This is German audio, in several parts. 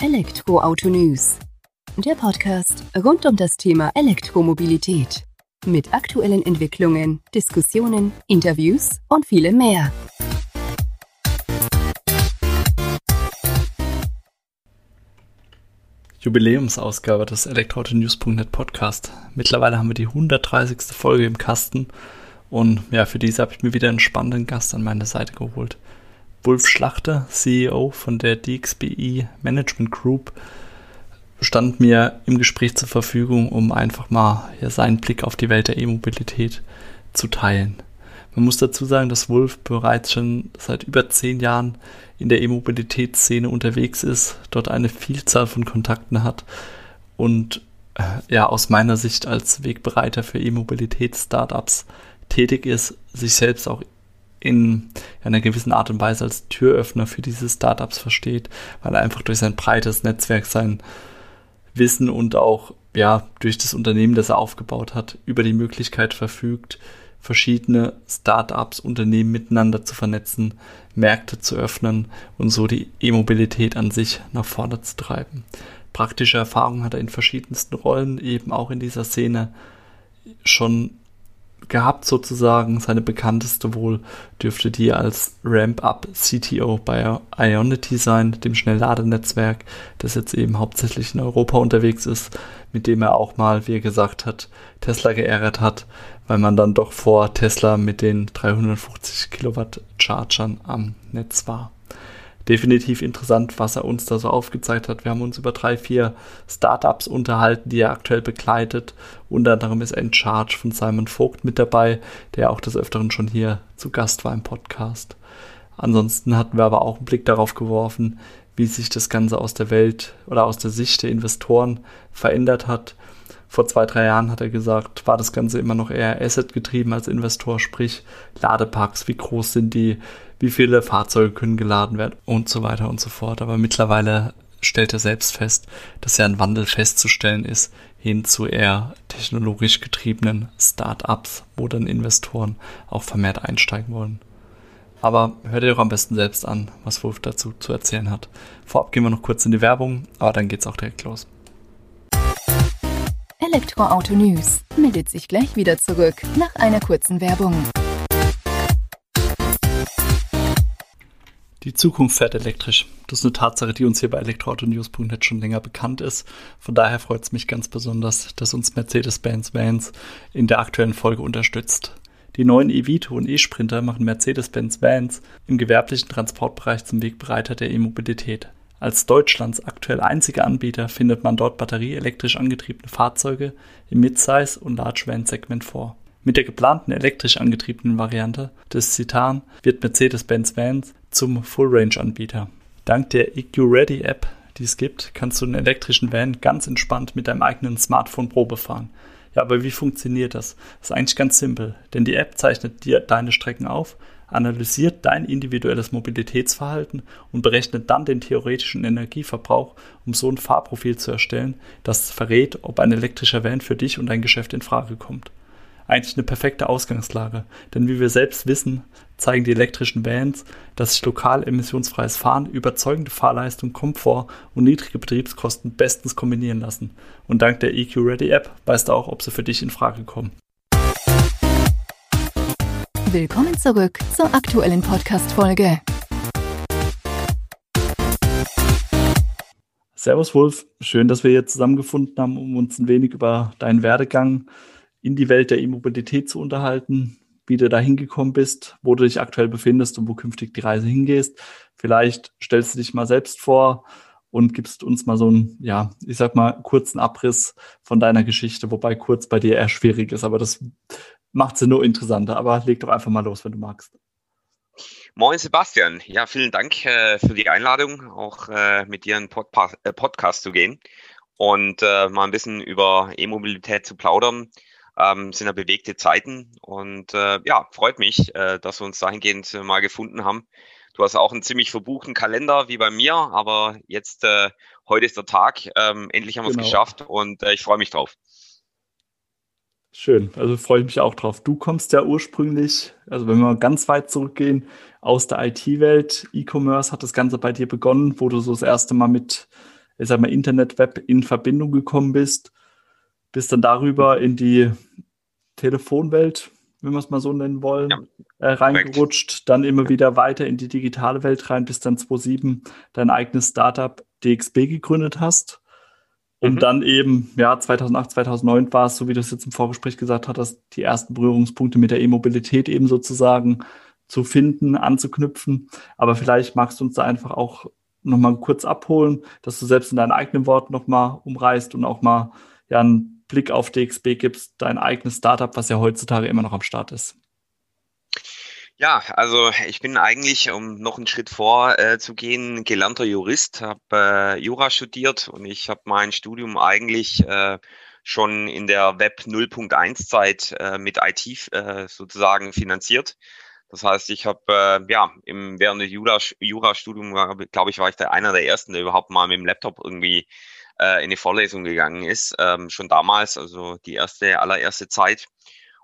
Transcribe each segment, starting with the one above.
Elektroauto News. Der Podcast rund um das Thema Elektromobilität. Mit aktuellen Entwicklungen, Diskussionen, Interviews und vielem mehr. Jubiläumsausgabe des Elektroautonews.net Podcast. Mittlerweile haben wir die 130. Folge im Kasten und ja, für diese habe ich mir wieder einen spannenden Gast an meine Seite geholt. Wolf Schlachter, CEO von der DXBI Management Group, stand mir im Gespräch zur Verfügung, um einfach mal ja, seinen Blick auf die Welt der E-Mobilität zu teilen. Man muss dazu sagen, dass Wolf bereits schon seit über zehn Jahren in der E-Mobilitätsszene unterwegs ist, dort eine Vielzahl von Kontakten hat und äh, ja aus meiner Sicht als Wegbereiter für E-Mobilität-Startups tätig ist, sich selbst auch in einer gewissen Art und Weise als Türöffner für diese Startups versteht, weil er einfach durch sein breites Netzwerk sein Wissen und auch ja durch das Unternehmen, das er aufgebaut hat, über die Möglichkeit verfügt, verschiedene Startups, Unternehmen miteinander zu vernetzen, Märkte zu öffnen und so die E-Mobilität an sich nach vorne zu treiben. Praktische Erfahrung hat er in verschiedensten Rollen, eben auch in dieser Szene schon gehabt sozusagen. Seine bekannteste wohl dürfte die als Ramp-Up CTO bei Ionity sein, dem Schnellladenetzwerk, das jetzt eben hauptsächlich in Europa unterwegs ist, mit dem er auch mal, wie er gesagt hat, Tesla geärgert hat, weil man dann doch vor Tesla mit den 350 Kilowatt Chargern am Netz war definitiv interessant, was er uns da so aufgezeigt hat. Wir haben uns über drei, vier Startups unterhalten, die er aktuell begleitet. Unter anderem ist ein Charge von Simon Vogt mit dabei, der auch des Öfteren schon hier zu Gast war im Podcast. Ansonsten hatten wir aber auch einen Blick darauf geworfen, wie sich das Ganze aus der Welt oder aus der Sicht der Investoren verändert hat. Vor zwei, drei Jahren hat er gesagt, war das Ganze immer noch eher Asset getrieben als Investor, sprich Ladeparks, wie groß sind die, wie viele Fahrzeuge können geladen werden und so weiter und so fort. Aber mittlerweile stellt er selbst fest, dass ja ein Wandel festzustellen ist hin zu eher technologisch getriebenen Start-ups, wo dann Investoren auch vermehrt einsteigen wollen. Aber hört ihr doch am besten selbst an, was Wolf dazu zu erzählen hat. Vorab gehen wir noch kurz in die Werbung, aber dann geht's auch direkt los. Elektroauto News meldet sich gleich wieder zurück nach einer kurzen Werbung. Die Zukunft fährt elektrisch. Das ist eine Tatsache, die uns hier bei elektroautonews.net schon länger bekannt ist. Von daher freut es mich ganz besonders, dass uns Mercedes-Benz Vans in der aktuellen Folge unterstützt. Die neuen E-Vito und E-Sprinter machen Mercedes-Benz Vans im gewerblichen Transportbereich zum Wegbereiter der E-Mobilität. Als Deutschlands aktuell einziger Anbieter findet man dort batterieelektrisch angetriebene Fahrzeuge im Midsize- und Large-Van-Segment vor. Mit der geplanten elektrisch angetriebenen Variante des Citan wird Mercedes-Benz Vans zum Full-Range-Anbieter. Dank der EQ Ready App, die es gibt, kannst du den elektrischen Van ganz entspannt mit deinem eigenen Smartphone Probe fahren. Ja, aber wie funktioniert das? Das ist eigentlich ganz simpel, denn die App zeichnet dir deine Strecken auf, analysiert dein individuelles Mobilitätsverhalten und berechnet dann den theoretischen Energieverbrauch, um so ein Fahrprofil zu erstellen, das verrät, ob ein elektrischer Van für dich und dein Geschäft in Frage kommt eigentlich eine perfekte Ausgangslage. Denn wie wir selbst wissen, zeigen die elektrischen Vans, dass sich lokal emissionsfreies Fahren, überzeugende Fahrleistung, Komfort und niedrige Betriebskosten bestens kombinieren lassen. Und dank der EQ Ready App weißt du auch, ob sie für dich in Frage kommen. Willkommen zurück zur aktuellen Podcast-Folge. Servus Wolf, schön, dass wir hier zusammengefunden haben, um uns ein wenig über deinen Werdegang in die Welt der E-Mobilität zu unterhalten, wie du da hingekommen bist, wo du dich aktuell befindest und wo künftig die Reise hingehst. Vielleicht stellst du dich mal selbst vor und gibst uns mal so einen, ja, ich sag mal, kurzen Abriss von deiner Geschichte, wobei kurz bei dir eher schwierig ist, aber das macht sie nur interessanter. Aber leg doch einfach mal los, wenn du magst. Moin Sebastian, ja, vielen Dank äh, für die Einladung, auch äh, mit dir einen Pod äh, Podcast zu gehen und äh, mal ein bisschen über E-Mobilität zu plaudern ähm, sind ja bewegte Zeiten und äh, ja, freut mich, dass wir uns dahingehend mal gefunden haben. Du hast auch einen ziemlich verbuchten Kalender wie bei mir, aber jetzt heute ist der Tag. Ähm, endlich haben wir es genau. geschafft und ich freue mich drauf. Schön, also freue ich mich auch drauf. Du kommst ja ursprünglich, also wenn wir ganz weit zurückgehen, aus der IT-Welt. E-Commerce hat das Ganze bei dir begonnen, wo du so das erste Mal mit ich sag mal, Internet, Web in Verbindung gekommen bist, bist dann darüber in die Telefonwelt, wenn wir es mal so nennen wollen, ja, äh, reingerutscht, dann immer wieder weiter in die digitale Welt rein, bis dann 2007 dein eigenes Startup DXB gegründet hast. Um mhm. dann eben, ja, 2008, 2009 war es, so wie du es jetzt im Vorgespräch gesagt hattest, die ersten Berührungspunkte mit der E-Mobilität eben sozusagen zu finden, anzuknüpfen. Aber vielleicht magst du uns da einfach auch nochmal kurz abholen, dass du selbst in deinen eigenen Worten nochmal umreißt und auch mal ja einen Blick auf DXB gibst, dein eigenes Startup, was ja heutzutage immer noch am Start ist. Ja, also ich bin eigentlich, um noch einen Schritt vor äh, gelernter Jurist, habe äh, Jura studiert und ich habe mein Studium eigentlich äh, schon in der Web 0.1 Zeit äh, mit IT äh, sozusagen finanziert. Das heißt, ich habe äh, ja im während des Jura-Studium, glaube ich, war ich der einer der ersten, der überhaupt mal mit dem Laptop irgendwie in eine Vorlesung gegangen ist. Ähm, schon damals, also die erste, allererste Zeit.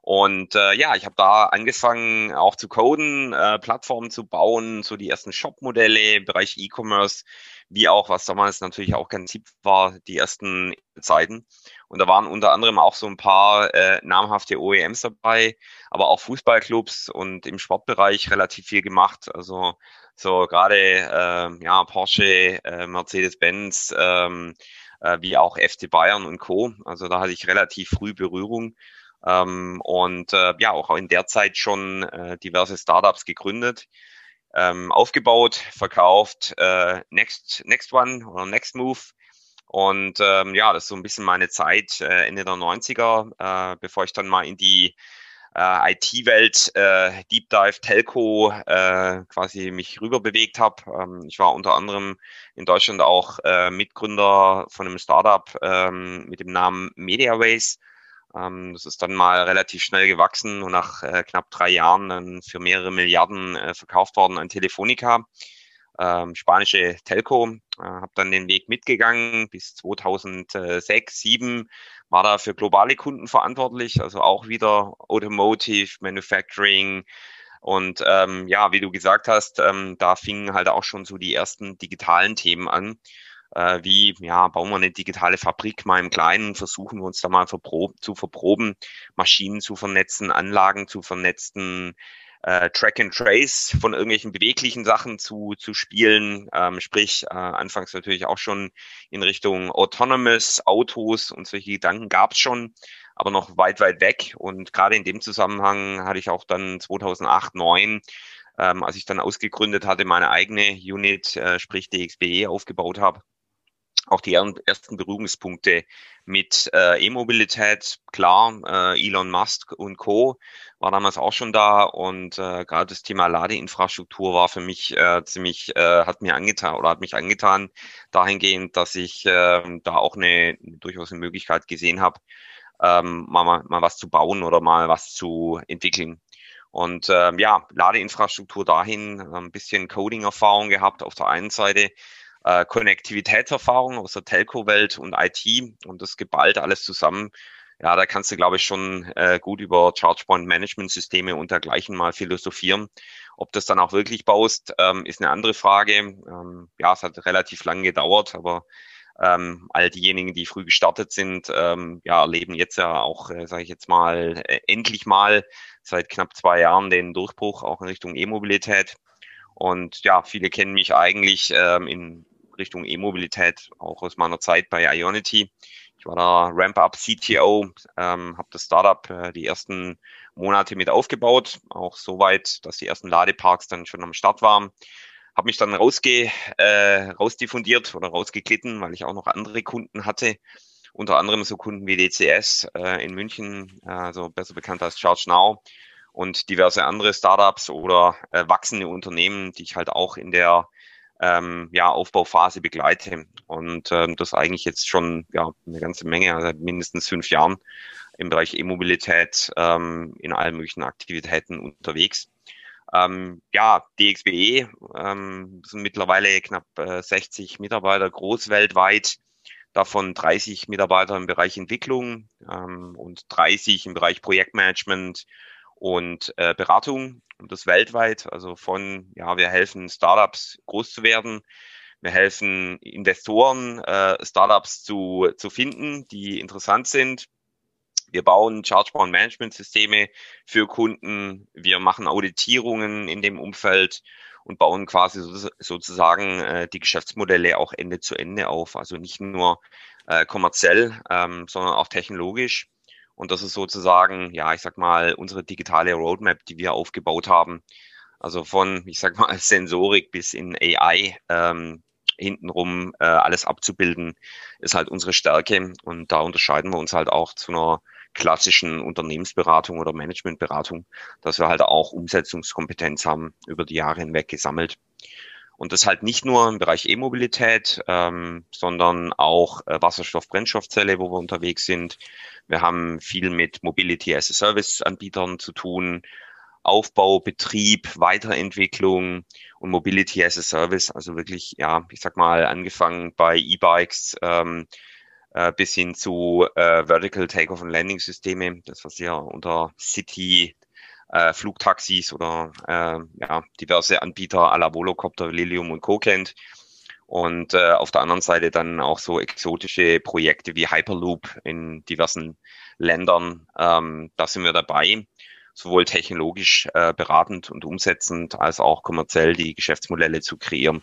Und äh, ja, ich habe da angefangen auch zu coden, äh, Plattformen zu bauen, so die ersten Shop-Modelle im Bereich E-Commerce, wie auch, was damals natürlich auch ganz hip war, die ersten Zeiten. Und da waren unter anderem auch so ein paar äh, namhafte OEMs dabei, aber auch Fußballclubs und im Sportbereich relativ viel gemacht. Also so gerade äh, ja Porsche, äh, Mercedes-Benz, ähm, äh, wie auch FC Bayern und Co. Also da hatte ich relativ früh Berührung ähm, und äh, ja, auch in der Zeit schon äh, diverse Startups gegründet, ähm, aufgebaut, verkauft, äh, Next, Next One oder Next Move. Und ähm, ja, das ist so ein bisschen meine Zeit äh, Ende der 90er, äh, bevor ich dann mal in die äh, IT-Welt, äh, Deep Dive, Telco äh, quasi mich rüber bewegt habe. Ähm, ich war unter anderem in Deutschland auch äh, Mitgründer von einem Startup ähm, mit dem Namen MediaWays. Ähm, das ist dann mal relativ schnell gewachsen und nach äh, knapp drei Jahren dann für mehrere Milliarden äh, verkauft worden an Telefonica, ähm, spanische Telco. Äh, habe dann den Weg mitgegangen. Bis 2006, 2007 war da für globale Kunden verantwortlich, also auch wieder Automotive, Manufacturing, und ähm, ja, wie du gesagt hast, ähm, da fingen halt auch schon so die ersten digitalen Themen an äh, wie, ja, bauen wir eine digitale Fabrik mal im Kleinen, versuchen wir uns da mal verprob zu verproben, Maschinen zu vernetzen, Anlagen zu vernetzen, äh, Track and Trace von irgendwelchen beweglichen Sachen zu, zu spielen, ähm, sprich äh, anfangs natürlich auch schon in Richtung Autonomous, Autos und solche Gedanken gab es schon, aber noch weit, weit weg. Und gerade in dem Zusammenhang hatte ich auch dann 2008, 2009 ähm, als ich dann ausgegründet hatte, meine eigene Unit, äh, sprich DXBE, aufgebaut habe, auch die ersten Berührungspunkte mit äh, E-Mobilität. Klar, äh, Elon Musk und Co. war damals auch schon da und äh, gerade das Thema Ladeinfrastruktur war für mich äh, ziemlich, äh, hat mir angetan oder hat mich angetan dahingehend, dass ich äh, da auch eine durchaus eine Möglichkeit gesehen habe, ähm, mal, mal, mal was zu bauen oder mal was zu entwickeln. Und ähm, ja, Ladeinfrastruktur dahin, ein bisschen Coding-Erfahrung gehabt auf der einen Seite, äh, Konnektivitätserfahrung aus der Telco-Welt und IT und das geballt alles zusammen. Ja, da kannst du, glaube ich, schon äh, gut über ChargePoint-Management-Systeme und dergleichen mal philosophieren. Ob das dann auch wirklich baust, ähm, ist eine andere Frage. Ähm, ja, es hat relativ lang gedauert, aber ähm, all diejenigen, die früh gestartet sind, ähm, ja, erleben jetzt ja auch, äh, sage ich jetzt mal, äh, endlich mal seit knapp zwei Jahren den Durchbruch auch in Richtung E-Mobilität. Und ja, viele kennen mich eigentlich ähm, in Richtung E-Mobilität, auch aus meiner Zeit bei Ionity. Ich war da Ramp-Up CTO, ähm, habe das Startup äh, die ersten Monate mit aufgebaut, auch so weit, dass die ersten Ladeparks dann schon am Start waren. Habe mich dann rausge, äh, rausdiffundiert oder rausgeglitten, weil ich auch noch andere Kunden hatte, unter anderem so Kunden wie DCS äh, in München, also besser bekannt als Charge Now und diverse andere Startups oder äh, wachsende Unternehmen, die ich halt auch in der ähm, ja, Aufbauphase begleite. Und ähm, das eigentlich jetzt schon ja, eine ganze Menge, also mindestens fünf Jahren im Bereich E-Mobilität ähm, in allen möglichen Aktivitäten unterwegs. Ähm, ja, DXBE ähm, sind mittlerweile knapp äh, 60 Mitarbeiter groß weltweit, davon 30 Mitarbeiter im Bereich Entwicklung ähm, und 30 im Bereich Projektmanagement und äh, Beratung und das weltweit, also von, ja, wir helfen Startups groß zu werden. Wir helfen Investoren, äh, Startups zu, zu finden, die interessant sind. Wir bauen Chargepoint-Management-Systeme für Kunden. Wir machen Auditierungen in dem Umfeld und bauen quasi so, sozusagen äh, die Geschäftsmodelle auch Ende zu Ende auf. Also nicht nur äh, kommerziell, ähm, sondern auch technologisch. Und das ist sozusagen, ja, ich sag mal, unsere digitale Roadmap, die wir aufgebaut haben. Also von, ich sag mal, Sensorik bis in AI ähm, hintenrum äh, alles abzubilden, ist halt unsere Stärke. Und da unterscheiden wir uns halt auch zu einer klassischen Unternehmensberatung oder Managementberatung, dass wir halt auch Umsetzungskompetenz haben über die Jahre hinweg gesammelt. Und das halt nicht nur im Bereich E-Mobilität, ähm, sondern auch äh, Wasserstoff-Brennstoffzelle, wo wir unterwegs sind. Wir haben viel mit Mobility as a Service Anbietern zu tun, Aufbau, Betrieb, Weiterentwicklung und Mobility as a Service. Also wirklich, ja, ich sag mal, angefangen bei E-Bikes ähm, äh, bis hin zu äh, Vertical Takeoff und Landing Systeme, das was ja unter City äh, Flugtaxis oder äh, ja, diverse Anbieter à la Volocopter, Lilium und Co. kennt. Und äh, auf der anderen Seite dann auch so exotische Projekte wie Hyperloop in diversen Ländern. Ähm, da sind wir dabei, sowohl technologisch äh, beratend und umsetzend als auch kommerziell die Geschäftsmodelle zu kreieren.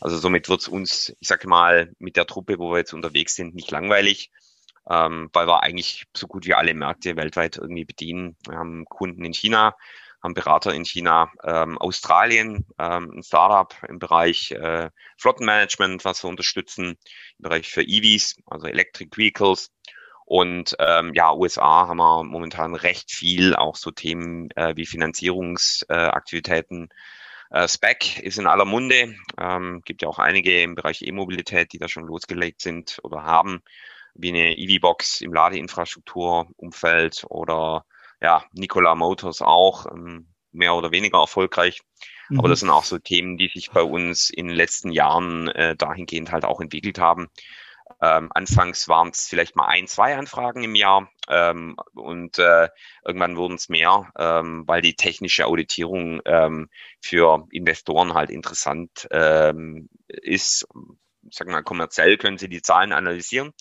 Also somit wird es uns, ich sage mal, mit der Truppe, wo wir jetzt unterwegs sind, nicht langweilig ähm, weil wir eigentlich so gut wie alle Märkte weltweit irgendwie bedienen. Wir haben Kunden in China, haben Berater in China, ähm, Australien, ähm, ein Startup im Bereich äh, Flottenmanagement, was wir unterstützen, im Bereich für EVs, also Electric Vehicles. Und ähm, ja, USA haben wir momentan recht viel, auch so Themen äh, wie Finanzierungsaktivitäten. Äh, Spec ist in aller Munde. Ähm, gibt ja auch einige im Bereich E-Mobilität, die da schon losgelegt sind oder haben wie eine EV-Box im Ladeinfrastrukturumfeld oder ja, Nikola Motors auch, ähm, mehr oder weniger erfolgreich. Mhm. Aber das sind auch so Themen, die sich bei uns in den letzten Jahren äh, dahingehend halt auch entwickelt haben. Ähm, anfangs waren es vielleicht mal ein, zwei Anfragen im Jahr ähm, und äh, irgendwann wurden es mehr, ähm, weil die technische Auditierung ähm, für Investoren halt interessant ähm, ist. Sagen wir mal, kommerziell können sie die Zahlen analysieren,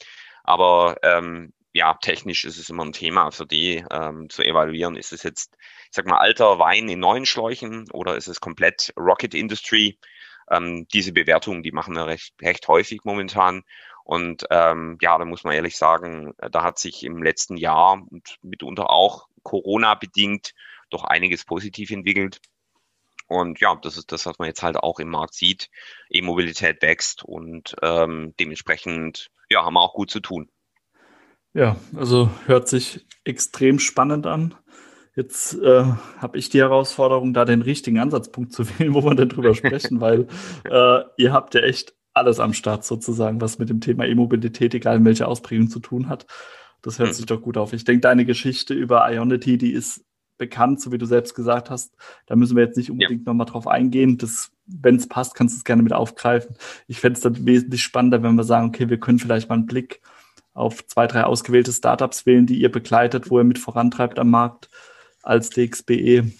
aber ähm, ja, technisch ist es immer ein Thema für die ähm, zu evaluieren. Ist es jetzt, ich sag mal, alter Wein in neuen Schläuchen oder ist es komplett Rocket Industry? Ähm, diese Bewertungen, die machen wir recht, recht häufig momentan. Und ähm, ja, da muss man ehrlich sagen, da hat sich im letzten Jahr und mitunter auch Corona bedingt doch einiges positiv entwickelt. Und ja, das ist das, was man jetzt halt auch im Markt sieht. E-Mobilität wächst und ähm, dementsprechend ja, haben wir auch gut zu tun. Ja, also hört sich extrem spannend an. Jetzt äh, habe ich die Herausforderung, da den richtigen Ansatzpunkt zu wählen, wo wir denn drüber sprechen, weil äh, ihr habt ja echt alles am Start sozusagen, was mit dem Thema E-Mobilität, egal in welcher Ausprägung zu tun hat. Das hört mhm. sich doch gut auf. Ich denke, deine Geschichte über Ionity, die ist bekannt, so wie du selbst gesagt hast. Da müssen wir jetzt nicht unbedingt ja. nochmal drauf eingehen. Wenn es passt, kannst du es gerne mit aufgreifen. Ich fände es dann wesentlich spannender, wenn wir sagen, okay, wir können vielleicht mal einen Blick auf zwei, drei ausgewählte Startups wählen, die ihr begleitet, wo ihr mit vorantreibt am Markt als DXBE.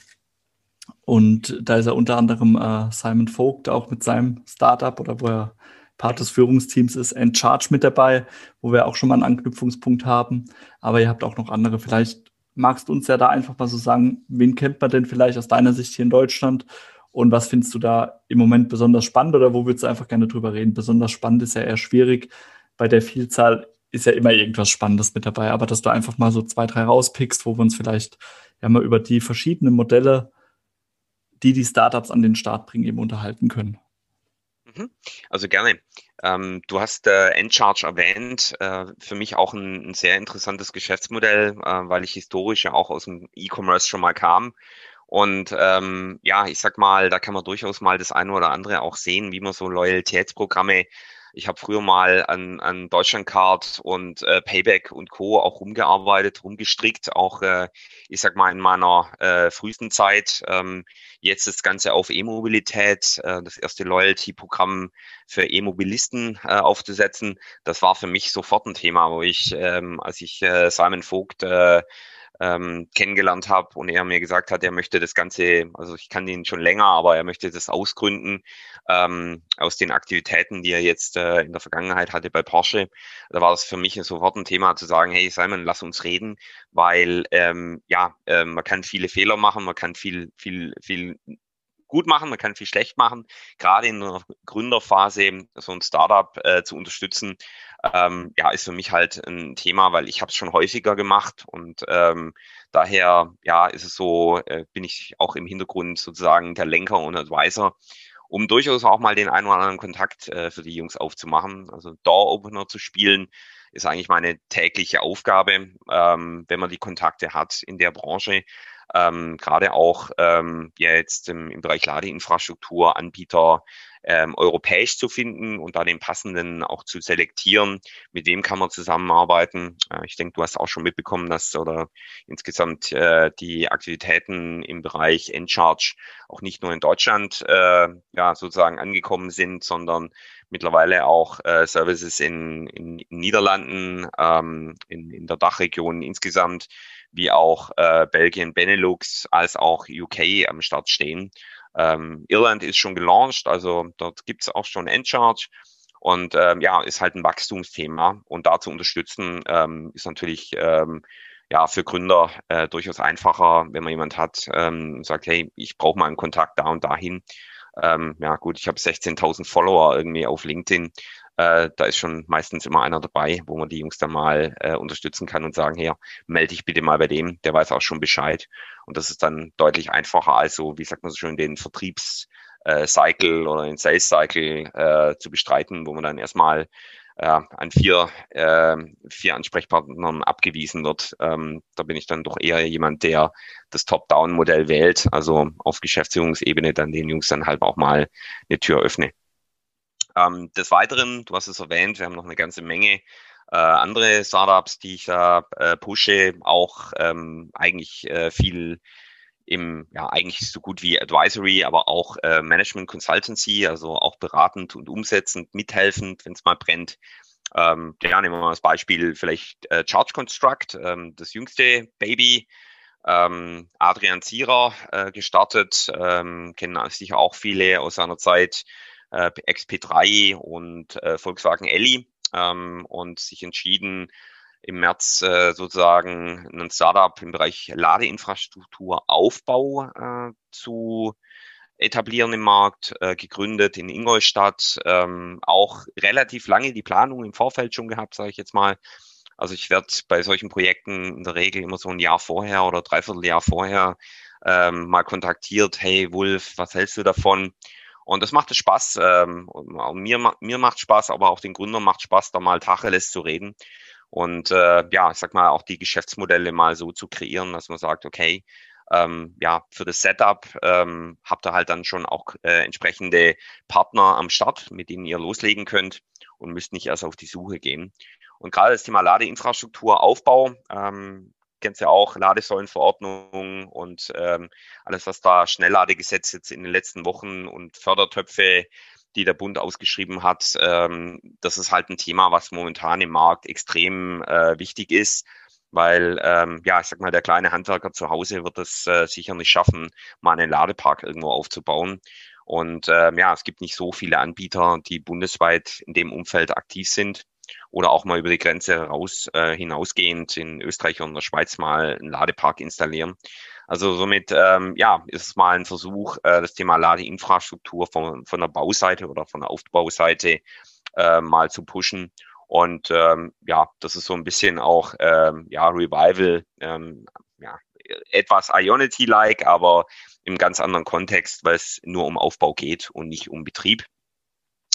Und da ist er unter anderem äh, Simon Vogt auch mit seinem Startup oder wo er Part des Führungsteams ist, Encharge mit dabei, wo wir auch schon mal einen Anknüpfungspunkt haben. Aber ihr habt auch noch andere. Vielleicht magst du uns ja da einfach mal so sagen, wen kennt man denn vielleicht aus deiner Sicht hier in Deutschland und was findest du da im Moment besonders spannend oder wo würdest du einfach gerne drüber reden? Besonders spannend ist ja eher schwierig. Bei der Vielzahl ist ja immer irgendwas Spannendes mit dabei, aber dass du einfach mal so zwei, drei rauspickst, wo wir uns vielleicht ja mal über die verschiedenen Modelle, die die Startups an den Start bringen, eben unterhalten können. Mhm. Also gerne. Ähm, du hast äh, Encharge erwähnt. Äh, für mich auch ein, ein sehr interessantes Geschäftsmodell, äh, weil ich historisch ja auch aus dem E-Commerce schon mal kam. Und ähm, ja, ich sag mal, da kann man durchaus mal das eine oder andere auch sehen, wie man so Loyalitätsprogramme ich habe früher mal an, an Deutschlandcard und äh, Payback und Co. auch rumgearbeitet, rumgestrickt, auch äh, ich sag mal in meiner äh, frühesten Zeit. Ähm, jetzt das Ganze auf E-Mobilität, äh, das erste Loyalty-Programm für E-Mobilisten äh, aufzusetzen. Das war für mich sofort ein Thema, wo ich, ähm, als ich äh, Simon Vogt äh, ähm, kennengelernt habe und er mir gesagt hat, er möchte das Ganze, also ich kann ihn schon länger, aber er möchte das ausgründen ähm, aus den Aktivitäten, die er jetzt äh, in der Vergangenheit hatte bei Porsche. Da war das für mich sofort ein Thema zu sagen, hey Simon, lass uns reden, weil ähm, ja, äh, man kann viele Fehler machen, man kann viel, viel, viel gut machen, man kann viel schlecht machen. Gerade in einer Gründerphase so ein Startup äh, zu unterstützen, ähm, ja, ist für mich halt ein Thema, weil ich habe es schon häufiger gemacht und ähm, daher ja ist es so, äh, bin ich auch im Hintergrund sozusagen der Lenker und Advisor, um durchaus auch mal den einen oder anderen Kontakt äh, für die Jungs aufzumachen. Also Door Opener zu spielen ist eigentlich meine tägliche Aufgabe, ähm, wenn man die Kontakte hat in der Branche ähm, gerade auch ähm, jetzt im, im Bereich Ladeinfrastruktur Anbieter ähm, europäisch zu finden und da den passenden auch zu selektieren. Mit wem kann man zusammenarbeiten? Äh, ich denke, du hast auch schon mitbekommen, dass oder insgesamt äh, die Aktivitäten im Bereich Encharge auch nicht nur in Deutschland äh, ja sozusagen angekommen sind, sondern mittlerweile auch äh, Services in, in, in Niederlanden, ähm, in, in der Dachregion insgesamt wie auch äh, Belgien, Benelux als auch UK am Start stehen. Ähm, Irland ist schon gelauncht, also dort gibt es auch schon Endcharge. Und ähm, ja, ist halt ein Wachstumsthema. Und da zu unterstützen, ähm, ist natürlich ähm, ja für Gründer äh, durchaus einfacher, wenn man jemand hat, ähm, sagt, hey, ich brauche mal einen Kontakt da und dahin. Ähm, ja gut, ich habe 16.000 Follower irgendwie auf LinkedIn äh, da ist schon meistens immer einer dabei, wo man die Jungs dann mal äh, unterstützen kann und sagen, hier, melde dich bitte mal bei dem, der weiß auch schon Bescheid. Und das ist dann deutlich einfacher als so, wie sagt man so schön, den Vertriebs- äh, Cycle oder den Sales Cycle äh, zu bestreiten, wo man dann erstmal äh, an vier, äh, vier Ansprechpartnern abgewiesen wird. Ähm, da bin ich dann doch eher jemand, der das Top-Down-Modell wählt, also auf Geschäftsführungsebene dann den Jungs dann halt auch mal eine Tür öffne. Ähm, des Weiteren, du hast es erwähnt, wir haben noch eine ganze Menge äh, andere Startups, die ich da äh, pushe, auch ähm, eigentlich äh, viel im, ja, eigentlich so gut wie Advisory, aber auch äh, Management Consultancy, also auch beratend und umsetzend, mithelfend, wenn es mal brennt. Ähm, ja, nehmen wir mal das Beispiel vielleicht äh, Charge Construct, ähm, das jüngste Baby, ähm, Adrian Zierer äh, gestartet, ähm, kennen sicher auch viele aus seiner Zeit äh, XP3 und äh, Volkswagen Elli ähm, und sich entschieden, im März äh, sozusagen ein Startup im Bereich Ladeinfrastruktur Aufbau äh, zu etablieren im Markt, äh, gegründet in Ingolstadt, ähm, auch relativ lange die Planung im Vorfeld schon gehabt, sage ich jetzt mal. Also ich werde bei solchen Projekten in der Regel immer so ein Jahr vorher oder dreiviertel Jahr vorher ähm, mal kontaktiert, hey Wolf, was hältst du davon? Und das macht es Spaß. Ähm, mir, mir macht Spaß, aber auch den Gründern macht Spaß, da mal Tacheles zu reden. Und äh, ja, ich sag mal, auch die Geschäftsmodelle mal so zu kreieren, dass man sagt, okay, ähm, ja, für das Setup ähm, habt ihr halt dann schon auch äh, entsprechende Partner am Start, mit denen ihr loslegen könnt und müsst nicht erst auf die Suche gehen. Und gerade das Thema Ladeinfrastruktur, Aufbau, ähm, kennst ja auch, Ladesäulenverordnung und ähm, alles, was da Schnellladegesetz jetzt in den letzten Wochen und Fördertöpfe, die der Bund ausgeschrieben hat, ähm, das ist halt ein Thema, was momentan im Markt extrem äh, wichtig ist weil ähm, ja, ich sag mal, der kleine Handwerker zu Hause wird es äh, sicher nicht schaffen, mal einen Ladepark irgendwo aufzubauen. Und ähm, ja, es gibt nicht so viele Anbieter, die bundesweit in dem Umfeld aktiv sind oder auch mal über die Grenze raus äh, hinausgehend in Österreich und der Schweiz mal einen Ladepark installieren. Also somit ähm, ja, ist es mal ein Versuch, äh, das Thema Ladeinfrastruktur von, von der Bauseite oder von der Aufbauseite äh, mal zu pushen. Und ähm, ja, das ist so ein bisschen auch ähm, ja, Revival, ähm, ja, etwas Ionity-like, aber im ganz anderen Kontext, weil es nur um Aufbau geht und nicht um Betrieb.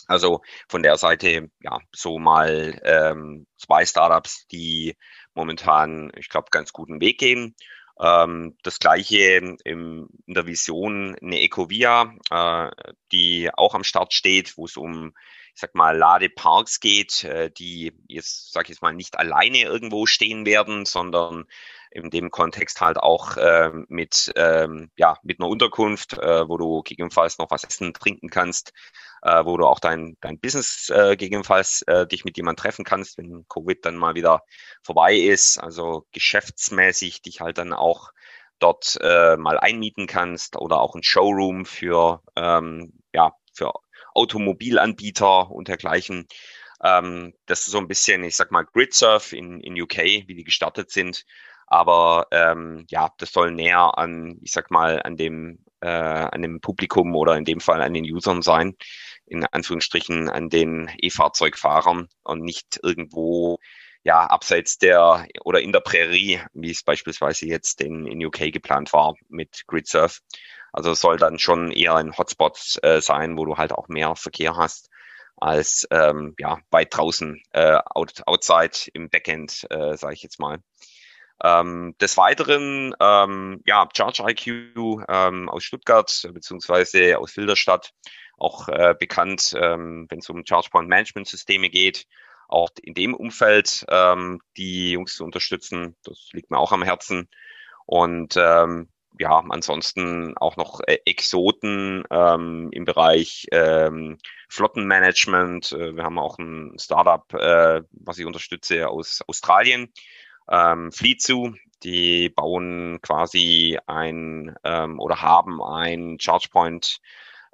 Also von der Seite, ja, so mal ähm, zwei Startups, die momentan, ich glaube, ganz guten Weg gehen. Ähm, das gleiche im, in der Vision eine Ecovia, äh, die auch am Start steht, wo es um, ich sag mal, Ladeparks geht, äh, die jetzt, sag ich jetzt mal, nicht alleine irgendwo stehen werden, sondern in dem Kontext halt auch äh, mit, ähm, ja, mit einer Unterkunft, äh, wo du gegebenenfalls noch was essen, trinken kannst, äh, wo du auch dein, dein Business äh, gegebenenfalls äh, dich mit jemandem treffen kannst, wenn Covid dann mal wieder vorbei ist. Also geschäftsmäßig dich halt dann auch dort äh, mal einmieten kannst oder auch ein Showroom für, ähm, ja, für Automobilanbieter und dergleichen. Ähm, das ist so ein bisschen, ich sag mal, GridSurf in, in UK, wie die gestartet sind. Aber ähm, ja, das soll näher an, ich sag mal, an dem, äh, an dem Publikum oder in dem Fall an den Usern sein, in Anführungsstrichen an den E-Fahrzeugfahrern und nicht irgendwo ja, abseits der oder in der Prärie, wie es beispielsweise jetzt in, in UK geplant war mit GridSurf. Also soll dann schon eher ein Hotspot äh, sein, wo du halt auch mehr Verkehr hast als ähm, ja, weit draußen äh, out, outside im Backend, äh, sage ich jetzt mal. Ähm, des Weiteren, ähm, ja, Charge IQ ähm, aus Stuttgart beziehungsweise aus Filderstadt, auch äh, bekannt, ähm, wenn es um ChargePoint Management Systeme geht, auch in dem Umfeld ähm, die Jungs zu unterstützen. Das liegt mir auch am Herzen. Und ähm, ja, ansonsten auch noch äh, Exoten ähm, im Bereich ähm, Flottenmanagement. Äh, wir haben auch ein Startup, äh, was ich unterstütze aus Australien, ähm, Fleetsu. Die bauen quasi ein ähm, oder haben ein ChargePoint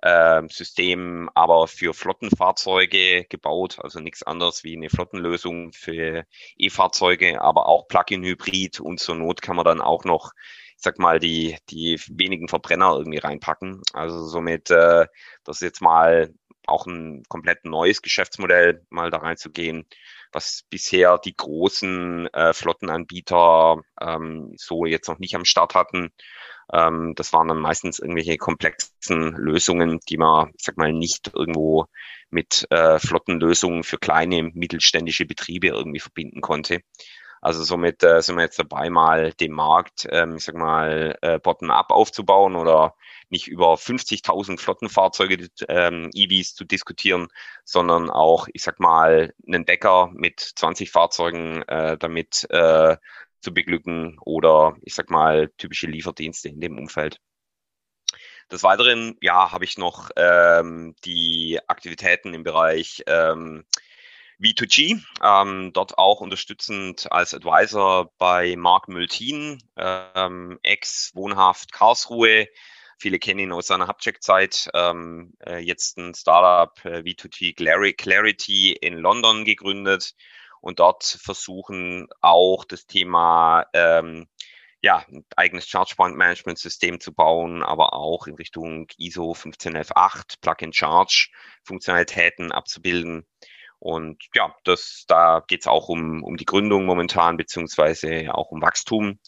äh, System, aber für Flottenfahrzeuge gebaut, also nichts anderes wie eine Flottenlösung für E-Fahrzeuge, aber auch Plug-in-Hybrid und zur Not kann man dann auch noch ich sag mal, die, die wenigen Verbrenner irgendwie reinpacken. Also somit, äh, das ist jetzt mal auch ein komplett neues Geschäftsmodell, mal da reinzugehen, was bisher die großen äh, Flottenanbieter ähm, so jetzt noch nicht am Start hatten. Ähm, das waren dann meistens irgendwelche komplexen Lösungen, die man, sag mal, nicht irgendwo mit äh, Flottenlösungen für kleine mittelständische Betriebe irgendwie verbinden konnte. Also somit äh, sind wir jetzt dabei, mal den Markt, ähm, ich sag mal, äh, bottom-up aufzubauen oder nicht über 50.000 Flottenfahrzeuge, ähm, EVs zu diskutieren, sondern auch, ich sag mal, einen Bäcker mit 20 Fahrzeugen äh, damit äh, zu beglücken oder, ich sag mal, typische Lieferdienste in dem Umfeld. Des Weiteren, ja, habe ich noch ähm, die Aktivitäten im Bereich ähm, V2G, ähm, dort auch unterstützend als Advisor bei Mark Mültin, ähm, ex-wohnhaft Karlsruhe. Viele kennen ihn aus seiner Hubcheck-Zeit. Ähm, äh, jetzt ein Startup äh, V2G Clarity in London gegründet und dort versuchen auch das Thema ähm, ja, ein eigenes ChargePoint-Management-System zu bauen, aber auch in Richtung ISO 15118 Plug-in-Charge-Funktionalitäten abzubilden. Und ja, das, da geht es auch um, um die Gründung momentan, beziehungsweise auch um Wachstum.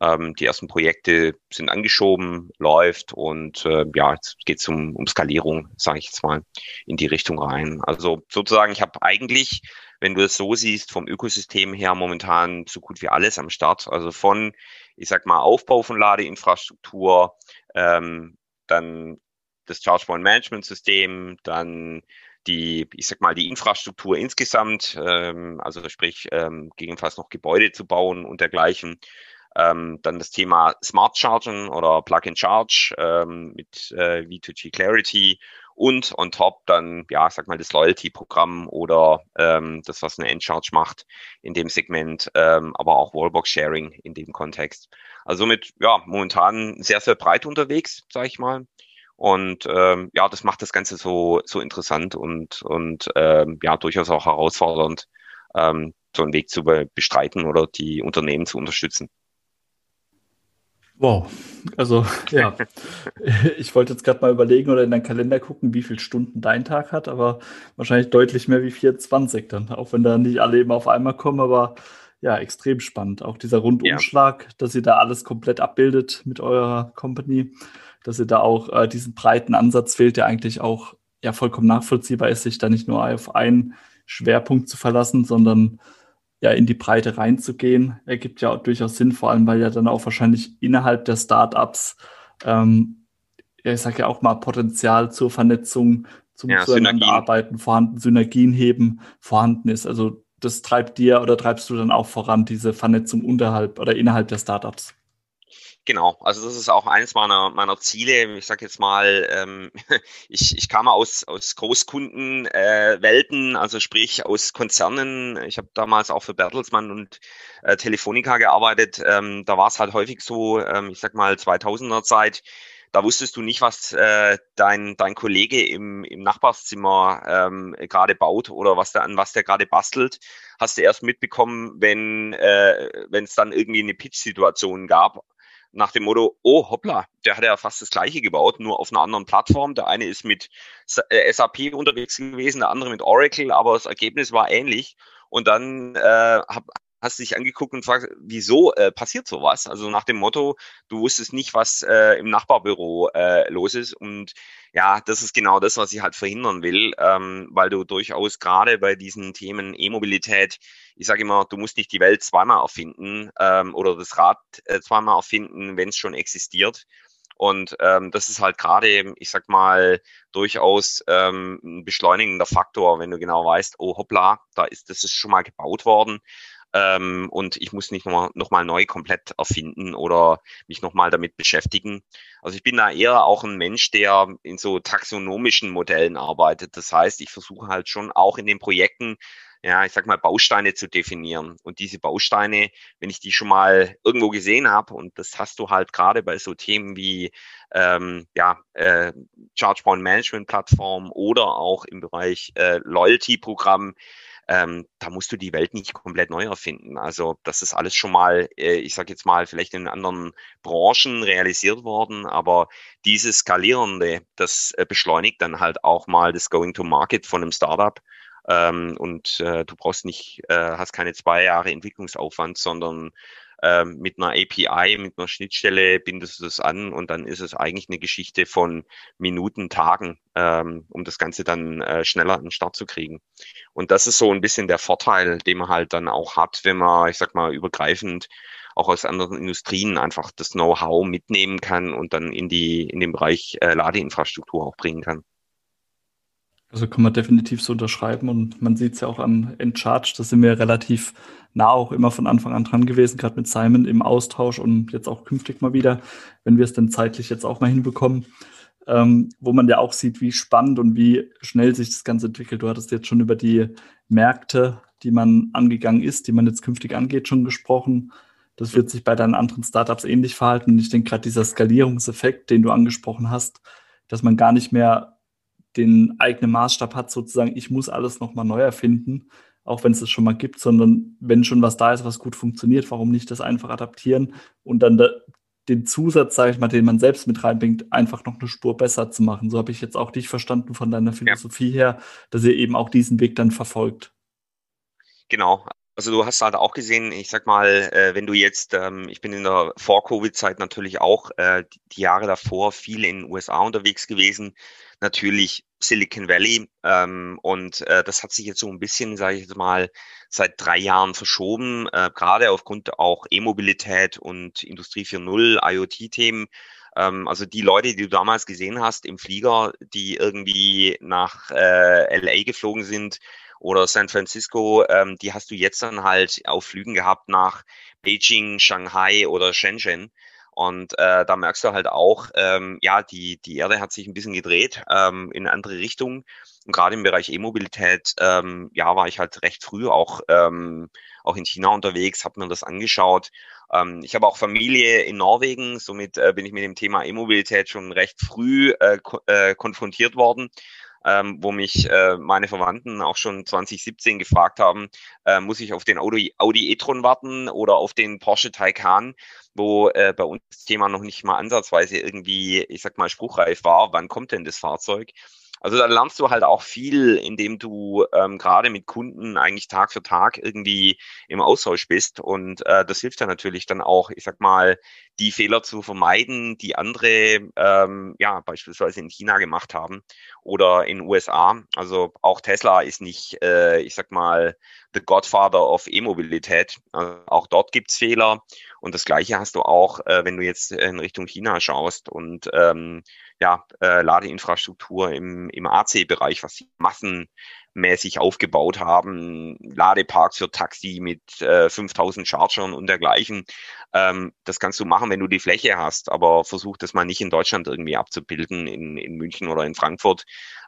Ähm, die ersten Projekte sind angeschoben, läuft und äh, ja, jetzt geht es um, um Skalierung, sage ich jetzt mal, in die Richtung rein. Also sozusagen, ich habe eigentlich, wenn du es so siehst, vom Ökosystem her momentan so gut wie alles am Start. Also von, ich sag mal, Aufbau von Ladeinfrastruktur, ähm, dann das ChargePoint Management System, dann die, ich sag mal, die Infrastruktur insgesamt, ähm, also sprich ähm, gegebenenfalls noch Gebäude zu bauen und dergleichen. Ähm, dann das Thema Smart Chargen oder Plug and Charge ähm, mit äh, V2G Clarity und on top dann, ja, sag mal, das Loyalty-Programm oder ähm, das, was eine Endcharge macht in dem Segment, ähm, aber auch Wallbox-Sharing in dem Kontext. Also somit, ja, momentan sehr, sehr breit unterwegs, sag ich mal. Und ähm, ja, das macht das Ganze so, so interessant und, und ähm, ja, durchaus auch herausfordernd, so einen Weg zu be bestreiten oder die Unternehmen zu unterstützen. Wow, also ja, ich wollte jetzt gerade mal überlegen oder in deinen Kalender gucken, wie viele Stunden dein Tag hat, aber wahrscheinlich deutlich mehr wie 24 dann, auch wenn da nicht alle eben auf einmal kommen, aber ja, extrem spannend. Auch dieser Rundumschlag, ja. dass ihr da alles komplett abbildet mit eurer Company dass ihr da auch äh, diesen breiten Ansatz fehlt, der eigentlich auch ja vollkommen nachvollziehbar ist, sich da nicht nur auf einen Schwerpunkt zu verlassen, sondern ja in die Breite reinzugehen, ergibt ja durchaus Sinn, vor allem weil ja dann auch wahrscheinlich innerhalb der Startups, ähm, ich sage ja auch mal Potenzial zur Vernetzung, zum ja, Zueinanderarbeiten vorhanden, Synergien heben vorhanden ist. Also das treibt dir oder treibst du dann auch voran, diese Vernetzung unterhalb oder innerhalb der Startups? Genau, also das ist auch eines meiner, meiner Ziele. Ich sage jetzt mal, ähm, ich, ich kam aus, aus Großkundenwelten, äh, also sprich aus Konzernen. Ich habe damals auch für Bertelsmann und äh, Telefonica gearbeitet. Ähm, da war es halt häufig so, ähm, ich sag mal 2000er Zeit, da wusstest du nicht, was äh, dein, dein Kollege im, im Nachbarszimmer ähm, gerade baut oder was der, an was der gerade bastelt. Hast du erst mitbekommen, wenn äh, es dann irgendwie eine Pitch-Situation gab nach dem Motto, oh hoppla, der hat ja fast das gleiche gebaut, nur auf einer anderen Plattform. Der eine ist mit SAP äh, unterwegs gewesen, der andere mit Oracle, aber das Ergebnis war ähnlich. Und dann äh, hab, hast dich angeguckt und fragst, wieso äh, passiert sowas? Also nach dem Motto, du wusstest nicht, was äh, im Nachbarbüro äh, los ist. Und ja, das ist genau das, was ich halt verhindern will, ähm, weil du durchaus gerade bei diesen Themen E-Mobilität, ich sage immer, du musst nicht die Welt zweimal erfinden ähm, oder das Rad äh, zweimal erfinden, wenn es schon existiert. Und ähm, das ist halt gerade, ich sag mal, durchaus ähm, ein beschleunigender Faktor, wenn du genau weißt, oh hoppla, da ist das ist schon mal gebaut worden ähm, und ich muss nicht nochmal noch mal neu komplett erfinden oder mich nochmal damit beschäftigen. Also ich bin da eher auch ein Mensch, der in so taxonomischen Modellen arbeitet. Das heißt, ich versuche halt schon auch in den Projekten ja, ich sag mal, Bausteine zu definieren. Und diese Bausteine, wenn ich die schon mal irgendwo gesehen habe, und das hast du halt gerade bei so Themen wie ähm, ja, äh, Chargepoint Management Plattform oder auch im Bereich äh, Loyalty Programm, ähm, da musst du die Welt nicht komplett neu erfinden. Also das ist alles schon mal, äh, ich sage jetzt mal, vielleicht in anderen Branchen realisiert worden, aber dieses Skalierende, das äh, beschleunigt dann halt auch mal das Going to Market von einem Startup. Ähm, und äh, du brauchst nicht, äh, hast keine zwei Jahre Entwicklungsaufwand, sondern ähm, mit einer API, mit einer Schnittstelle bindest du das an und dann ist es eigentlich eine Geschichte von Minuten, Tagen, ähm, um das Ganze dann äh, schneller an den Start zu kriegen. Und das ist so ein bisschen der Vorteil, den man halt dann auch hat, wenn man, ich sag mal, übergreifend auch aus anderen Industrien einfach das Know-how mitnehmen kann und dann in die in den Bereich äh, Ladeinfrastruktur auch bringen kann. Also kann man definitiv so unterschreiben und man sieht es ja auch an Encharge, da sind wir relativ nah auch immer von Anfang an dran gewesen, gerade mit Simon im Austausch und jetzt auch künftig mal wieder, wenn wir es denn zeitlich jetzt auch mal hinbekommen, ähm, wo man ja auch sieht, wie spannend und wie schnell sich das Ganze entwickelt. Du hattest jetzt schon über die Märkte, die man angegangen ist, die man jetzt künftig angeht, schon gesprochen. Das wird sich bei deinen anderen Startups ähnlich verhalten. Und ich denke gerade dieser Skalierungseffekt, den du angesprochen hast, dass man gar nicht mehr den eigenen Maßstab hat, sozusagen, ich muss alles nochmal neu erfinden, auch wenn es es schon mal gibt, sondern wenn schon was da ist, was gut funktioniert, warum nicht das einfach adaptieren und dann da, den Zusatz, sage ich mal, den man selbst mit reinbringt, einfach noch eine Spur besser zu machen. So habe ich jetzt auch dich verstanden von deiner Philosophie ja. her, dass ihr eben auch diesen Weg dann verfolgt. Genau. Also du hast halt auch gesehen, ich sag mal, äh, wenn du jetzt, ähm, ich bin in der Vor-Covid-Zeit natürlich auch äh, die Jahre davor viel in den USA unterwegs gewesen, natürlich Silicon Valley. Ähm, und äh, das hat sich jetzt so ein bisschen, sage ich jetzt mal, seit drei Jahren verschoben, äh, gerade aufgrund auch E-Mobilität und Industrie 4.0, IoT-Themen. Ähm, also die Leute, die du damals gesehen hast im Flieger, die irgendwie nach äh, LA geflogen sind oder San Francisco, ähm, die hast du jetzt dann halt auf Flügen gehabt nach Beijing, Shanghai oder Shenzhen. Und äh, da merkst du halt auch, ähm, ja, die, die Erde hat sich ein bisschen gedreht ähm, in andere Richtung. Und gerade im Bereich E-Mobilität, ähm, ja, war ich halt recht früh auch, ähm, auch in China unterwegs, habe mir das angeschaut. Ähm, ich habe auch Familie in Norwegen, somit äh, bin ich mit dem Thema E-Mobilität schon recht früh äh, ko äh, konfrontiert worden ähm, wo mich äh, meine Verwandten auch schon 2017 gefragt haben, äh, muss ich auf den Audi, Audi e-tron warten oder auf den Porsche Taycan, wo äh, bei uns das Thema noch nicht mal ansatzweise irgendwie, ich sag mal, spruchreif war, wann kommt denn das Fahrzeug? Also da lernst du halt auch viel, indem du ähm, gerade mit Kunden eigentlich Tag für Tag irgendwie im Austausch bist. Und äh, das hilft ja natürlich dann auch, ich sag mal, die Fehler zu vermeiden, die andere ähm, ja beispielsweise in China gemacht haben oder in USA. Also auch Tesla ist nicht, äh, ich sag mal, the Godfather of E-Mobilität. Also auch dort gibt's Fehler. Und das Gleiche hast du auch, äh, wenn du jetzt in Richtung China schaust und ähm, ja, äh, Ladeinfrastruktur im, im AC-Bereich, was die Massen mäßig aufgebaut haben, Ladeparks für Taxi mit äh, 5000 Chargern und dergleichen. Ähm, das kannst du machen, wenn du die Fläche hast, aber versuch das mal nicht in Deutschland irgendwie abzubilden, in, in München oder in Frankfurt.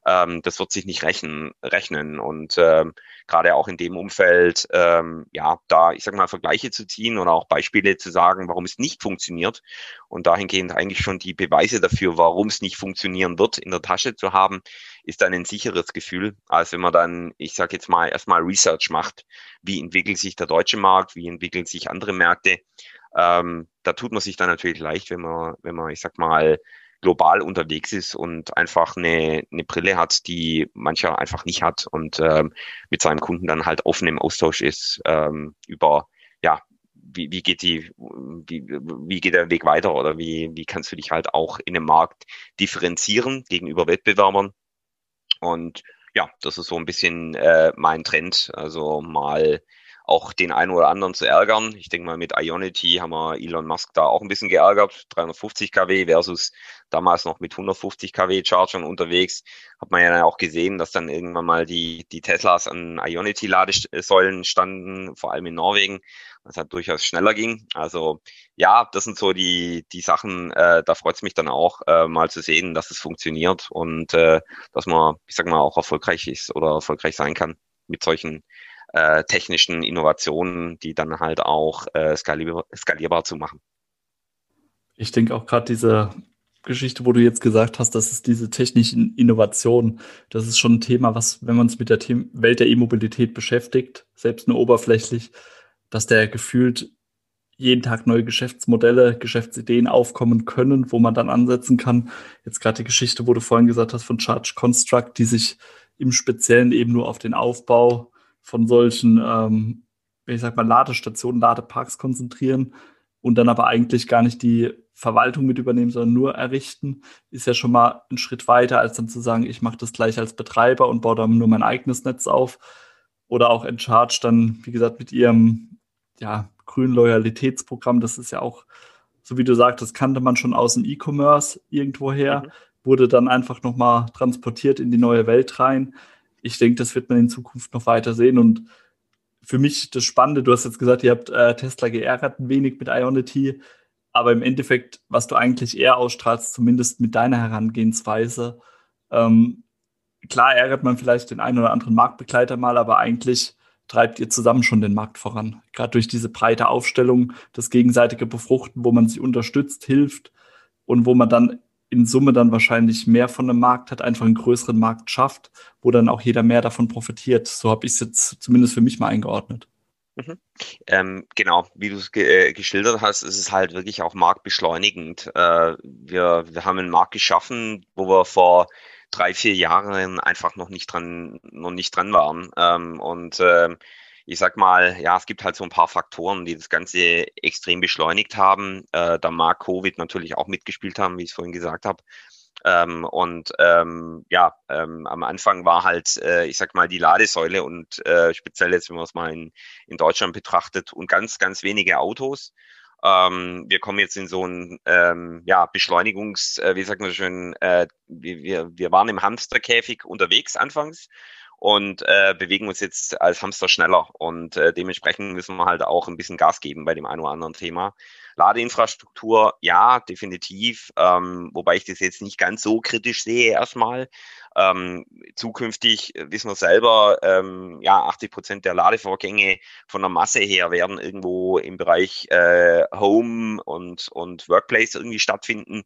Ähm, das wird sich nicht rechnen. rechnen. Und ähm, gerade auch in dem Umfeld, ähm, ja, da, ich sag mal, Vergleiche zu ziehen oder auch Beispiele zu sagen, warum es nicht funktioniert und dahingehend eigentlich schon die Beweise dafür, warum es nicht funktionieren wird, in der Tasche zu haben, ist dann ein sicheres Gefühl, als wenn man dann, ich sage jetzt mal, erstmal Research macht. Wie entwickelt sich der deutsche Markt? Wie entwickeln sich andere Märkte? Ähm, da tut man sich dann natürlich leicht, wenn man, wenn man, ich sag mal, global unterwegs ist und einfach eine, eine Brille hat, die mancher einfach nicht hat und ähm, mit seinem Kunden dann halt offen im Austausch ist ähm, über ja wie, wie geht die wie, wie geht der Weg weiter oder wie wie kannst du dich halt auch in dem Markt differenzieren gegenüber Wettbewerbern und ja das ist so ein bisschen äh, mein Trend. Also mal auch den einen oder anderen zu ärgern. Ich denke mal, mit Ionity haben wir Elon Musk da auch ein bisschen geärgert. 350 kW versus damals noch mit 150 kW Chargern unterwegs. Hat man ja auch gesehen, dass dann irgendwann mal die, die Teslas an Ionity-Ladesäulen standen, vor allem in Norwegen, was halt durchaus schneller ging. Also ja, das sind so die, die Sachen, äh, da freut es mich dann auch, äh, mal zu sehen, dass es funktioniert und äh, dass man, ich sag mal, auch erfolgreich ist oder erfolgreich sein kann mit solchen äh, technischen Innovationen, die dann halt auch äh, skalierbar, skalierbar zu machen. Ich denke auch gerade diese Geschichte, wo du jetzt gesagt hast, dass es diese technischen Innovationen, das ist schon ein Thema, was, wenn man uns mit der The Welt der E-Mobilität beschäftigt, selbst nur oberflächlich, dass der gefühlt jeden Tag neue Geschäftsmodelle, Geschäftsideen aufkommen können, wo man dann ansetzen kann. Jetzt gerade die Geschichte, wo du vorhin gesagt hast von Charge Construct, die sich im Speziellen eben nur auf den Aufbau von solchen, ähm, ich sag mal, Ladestationen, Ladeparks konzentrieren und dann aber eigentlich gar nicht die Verwaltung mit übernehmen, sondern nur errichten, ist ja schon mal ein Schritt weiter, als dann zu sagen, ich mache das gleich als Betreiber und baue dann nur mein eigenes Netz auf. Oder auch Encharge dann, wie gesagt, mit ihrem ja, grünen Loyalitätsprogramm, das ist ja auch, so wie du sagtest, kannte man schon aus dem E-Commerce irgendwoher, mhm. wurde dann einfach nochmal transportiert in die neue Welt rein ich denke, das wird man in Zukunft noch weiter sehen. Und für mich das Spannende, du hast jetzt gesagt, ihr habt äh, Tesla geärgert ein wenig mit Ionity, aber im Endeffekt, was du eigentlich eher ausstrahlst, zumindest mit deiner Herangehensweise, ähm, klar ärgert man vielleicht den einen oder anderen Marktbegleiter mal, aber eigentlich treibt ihr zusammen schon den Markt voran. Gerade durch diese breite Aufstellung, das gegenseitige Befruchten, wo man sich unterstützt, hilft und wo man dann in Summe dann wahrscheinlich mehr von einem Markt hat, einfach einen größeren Markt schafft, wo dann auch jeder mehr davon profitiert. So habe ich es jetzt zumindest für mich mal eingeordnet. Mhm. Ähm, genau, wie du es ge äh, geschildert hast, ist es halt wirklich auch marktbeschleunigend. Äh, wir, wir haben einen Markt geschaffen, wo wir vor drei, vier Jahren einfach noch nicht dran, noch nicht dran waren. Ähm, und äh, ich sag mal, ja, es gibt halt so ein paar Faktoren, die das Ganze extrem beschleunigt haben. Äh, da mag Covid natürlich auch mitgespielt haben, wie ich es vorhin gesagt habe. Ähm, und ähm, ja, ähm, am Anfang war halt, äh, ich sag mal, die Ladesäule und äh, speziell jetzt, wenn man es mal in, in Deutschland betrachtet und ganz, ganz wenige Autos. Ähm, wir kommen jetzt in so ein ähm, ja, Beschleunigungs, äh, wie sagt man schön, äh, wir, wir waren im Hamsterkäfig unterwegs anfangs und äh, bewegen uns jetzt als Hamster schneller. Und äh, dementsprechend müssen wir halt auch ein bisschen Gas geben bei dem einen oder anderen Thema. Ladeinfrastruktur, ja, definitiv. Ähm, wobei ich das jetzt nicht ganz so kritisch sehe erstmal. Ähm, zukünftig wissen wir selber, ähm, ja, 80 Prozent der Ladevorgänge von der Masse her werden irgendwo im Bereich äh, Home und, und Workplace irgendwie stattfinden.